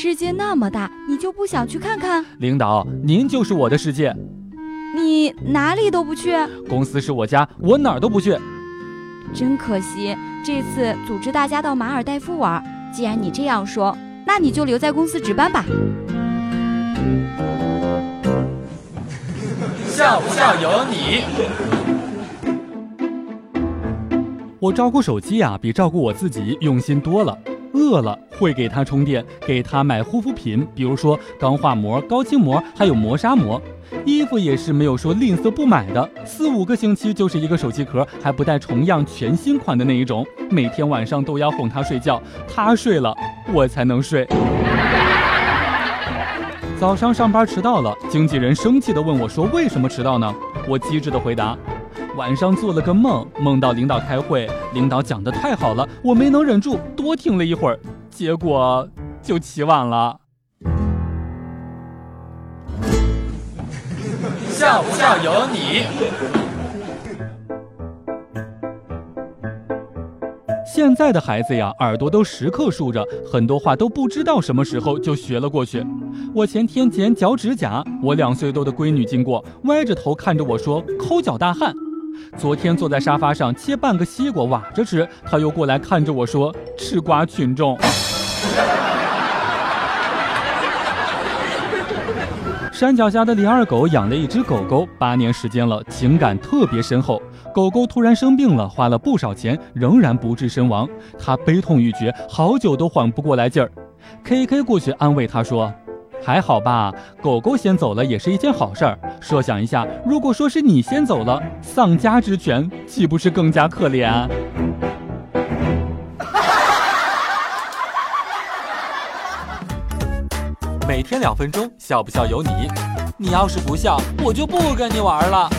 世界那么大，你就不想去看看？领导，您就是我的世界。你哪里都不去？公司是我家，我哪儿都不去。真可惜，这次组织大家到马尔代夫玩。既然你这样说，那你就留在公司值班吧。笑不笑由你。我照顾手机啊，比照顾我自己用心多了。饿了会给他充电，给他买护肤品，比如说钢化膜、高清膜，还有磨砂膜。衣服也是没有说吝啬不买的，四五个星期就是一个手机壳，还不带重样，全新款的那一种。每天晚上都要哄他睡觉，他睡了我才能睡。早上上班迟到了，经纪人生气地问我说：“为什么迟到呢？”我机智地回答：“晚上做了个梦，梦到领导开会，领导讲的太好了，我没能忍住多听了一会儿，结果就起晚了。”笑不笑由你。现在的孩子呀，耳朵都时刻竖着，很多话都不知道什么时候就学了过去。我前天剪脚趾甲，我两岁多的闺女经过，歪着头看着我说：“抠脚大汉。”昨天坐在沙发上切半个西瓜挖着吃，他又过来看着我说：“吃瓜群众。”山脚下的李二狗养了一只狗狗，八年时间了，情感特别深厚。狗狗突然生病了，花了不少钱，仍然不治身亡，他悲痛欲绝，好久都缓不过来劲儿。K K 过去安慰他说：“还好吧，狗狗先走了也是一件好事儿。设想一下，如果说是你先走了，丧家之犬岂不是更加可怜？”每天两分钟，笑不笑由你。你要是不笑，我就不跟你玩了。